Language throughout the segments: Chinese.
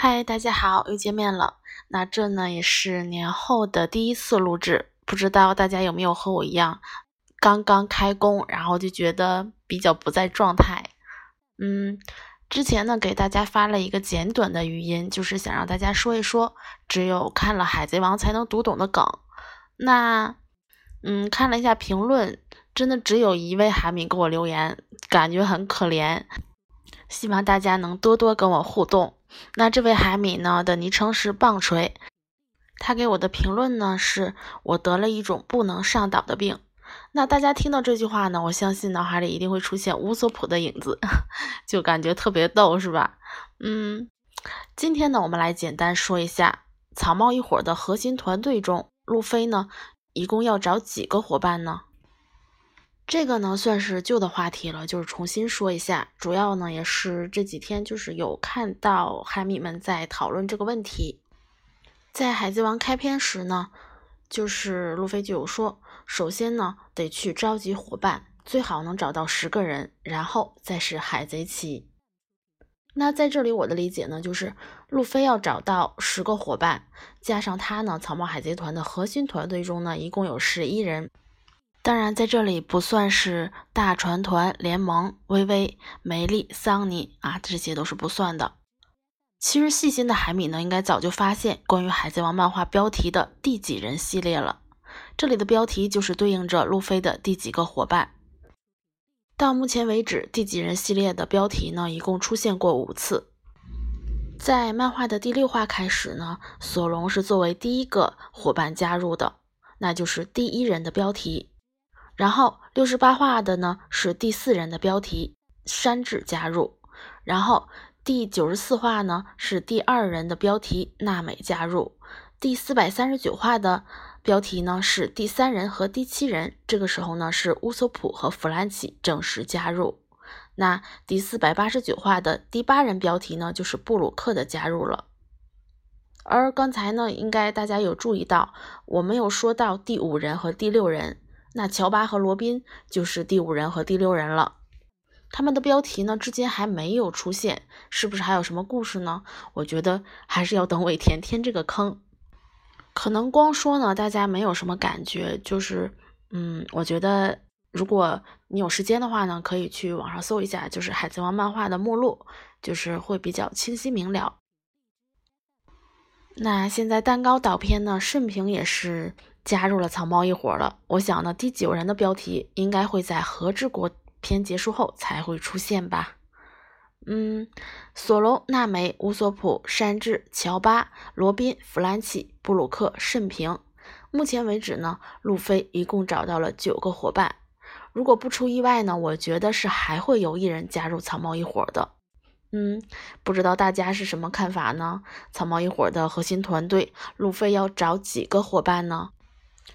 嗨，大家好，又见面了。那这呢也是年后的第一次录制，不知道大家有没有和我一样，刚刚开工，然后就觉得比较不在状态。嗯，之前呢给大家发了一个简短的语音，就是想让大家说一说只有看了《海贼王》才能读懂的梗。那，嗯，看了一下评论，真的只有一位海米给我留言，感觉很可怜。希望大家能多多跟我互动。那这位海米呢的昵称是棒槌，他给我的评论呢是我得了一种不能上岛的病。那大家听到这句话呢，我相信脑海里一定会出现乌索普的影子，就感觉特别逗，是吧？嗯，今天呢，我们来简单说一下草帽一伙的核心团队中，路飞呢一共要找几个伙伴呢？这个呢算是旧的话题了，就是重新说一下。主要呢也是这几天就是有看到海米们在讨论这个问题。在海贼王开篇时呢，就是路飞就有说，首先呢得去召集伙伴，最好能找到十个人，然后再是海贼旗。那在这里我的理解呢，就是路飞要找到十个伙伴，加上他呢草帽海贼团的核心团队中呢一共有十一人。当然，在这里不算是大船团联盟、微微、梅丽、桑尼啊，这些都是不算的。其实细心的海米呢，应该早就发现关于海贼王漫画标题的第几人系列了。这里的标题就是对应着路飞的第几个伙伴。到目前为止，第几人系列的标题呢，一共出现过五次。在漫画的第六话开始呢，索隆是作为第一个伙伴加入的，那就是第一人的标题。然后六十八话的呢是第四人的标题山治加入，然后第九十四话呢是第二人的标题娜美加入，第四百三十九话的标题呢是第三人和第七人，这个时候呢是乌索普和弗兰奇正式加入。那第四百八十九话的第八人标题呢就是布鲁克的加入了。而刚才呢应该大家有注意到，我没有说到第五人和第六人。那乔巴和罗宾就是第五人和第六人了，他们的标题呢之间还没有出现，是不是还有什么故事呢？我觉得还是要等尾田填这个坑。可能光说呢，大家没有什么感觉，就是，嗯，我觉得如果你有时间的话呢，可以去网上搜一下，就是《海贼王》漫画的目录，就是会比较清晰明了。那现在蛋糕岛篇呢，顺平也是。加入了草帽一伙了。我想呢，第九人的标题应该会在和之国篇结束后才会出现吧。嗯，索隆、娜美、乌索普、山治、乔巴、罗宾、弗兰奇、布鲁克、慎平。目前为止呢，路飞一共找到了九个伙伴。如果不出意外呢，我觉得是还会有一人加入草帽一伙的。嗯，不知道大家是什么看法呢？草帽一伙的核心团队，路飞要找几个伙伴呢？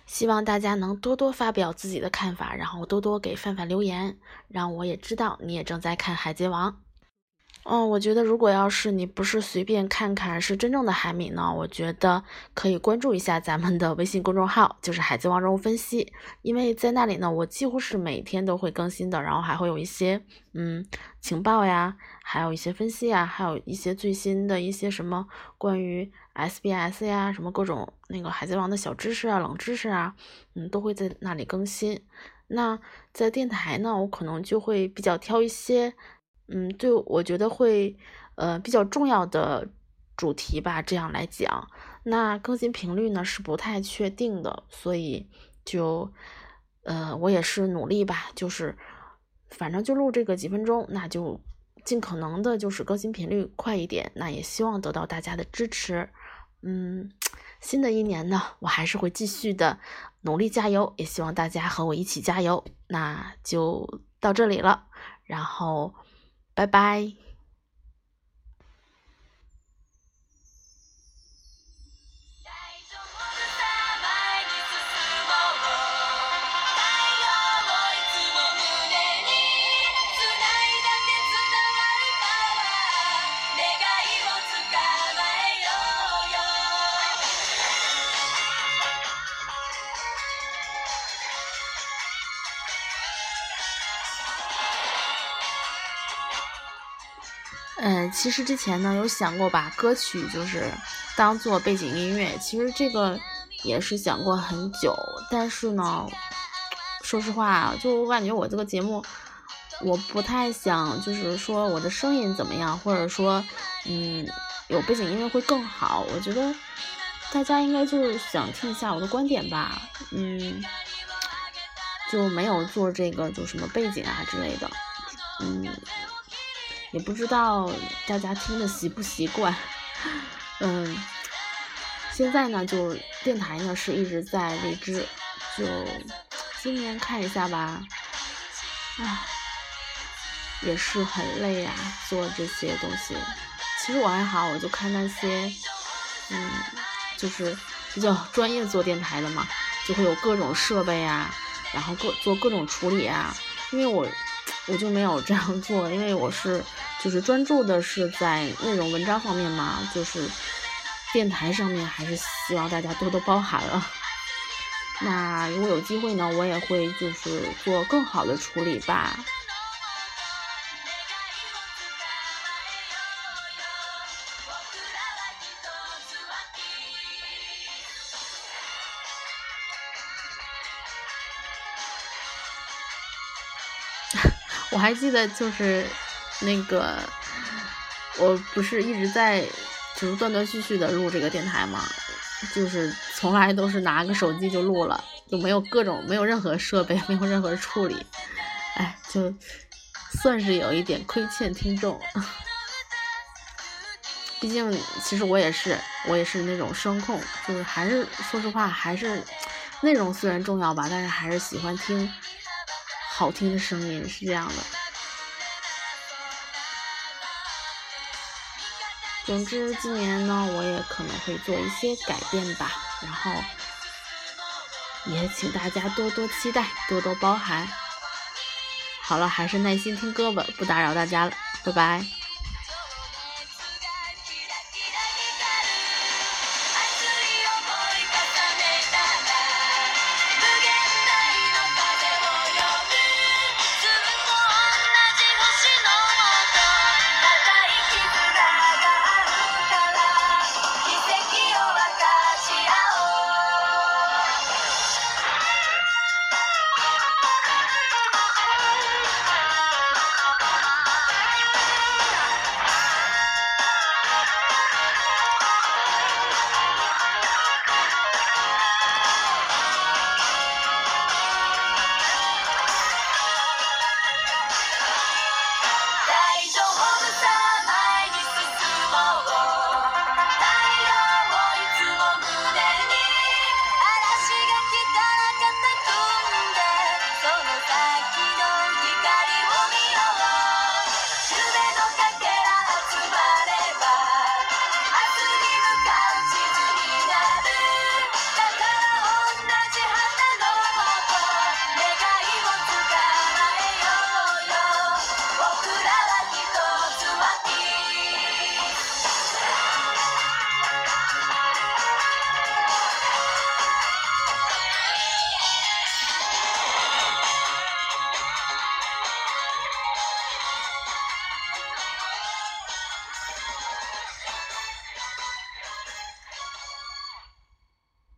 希望大家能多多发表自己的看法，然后多多给范范留言，让我也知道你也正在看《海贼王》。嗯，我觉得如果要是你不是随便看看，是真正的海米呢，我觉得可以关注一下咱们的微信公众号，就是《海贼王人物分析》，因为在那里呢，我几乎是每天都会更新的，然后还会有一些嗯情报呀，还有一些分析呀，还有一些最新的一些什么关于 SBS 呀，什么各种那个海贼王的小知识啊、冷知识啊，嗯，都会在那里更新。那在电台呢，我可能就会比较挑一些。嗯，对，我觉得会，呃，比较重要的主题吧，这样来讲，那更新频率呢是不太确定的，所以就，呃，我也是努力吧，就是，反正就录这个几分钟，那就尽可能的，就是更新频率快一点，那也希望得到大家的支持。嗯，新的一年呢，我还是会继续的努力加油，也希望大家和我一起加油。那就到这里了，然后。拜拜。嗯，其实之前呢有想过把歌曲就是当做背景音乐，其实这个也是想过很久，但是呢，说实话，就我感觉我这个节目，我不太想就是说我的声音怎么样，或者说，嗯，有背景音乐会更好。我觉得大家应该就是想听一下我的观点吧，嗯，就没有做这个就什么背景啊之类的，嗯。也不知道大家听的习不习惯，嗯，现在呢，就电台呢是一直在荔枝，就今年看一下吧，唉，也是很累啊，做这些东西。其实我还好，我就看那些，嗯，就是比较专业做电台的嘛，就会有各种设备啊，然后各做各种处理啊，因为我。我就没有这样做，因为我是就是专注的是在内容文章方面嘛，就是电台上面还是希望大家多多包涵了。那如果有机会呢，我也会就是做更好的处理吧。我还记得就是那个，我不是一直在就是断断续续的录这个电台嘛，就是从来都是拿个手机就录了，就没有各种没有任何设备，没有任何处理，哎，就算是有一点亏欠听众。毕竟其实我也是我也是那种声控，就是还是说实话还是内容虽然重要吧，但是还是喜欢听。好听的声音是这样的。总之，今年呢，我也可能会做一些改变吧，然后也请大家多多期待，多多包涵。好了，还是耐心听歌吧，不打扰大家了，拜拜。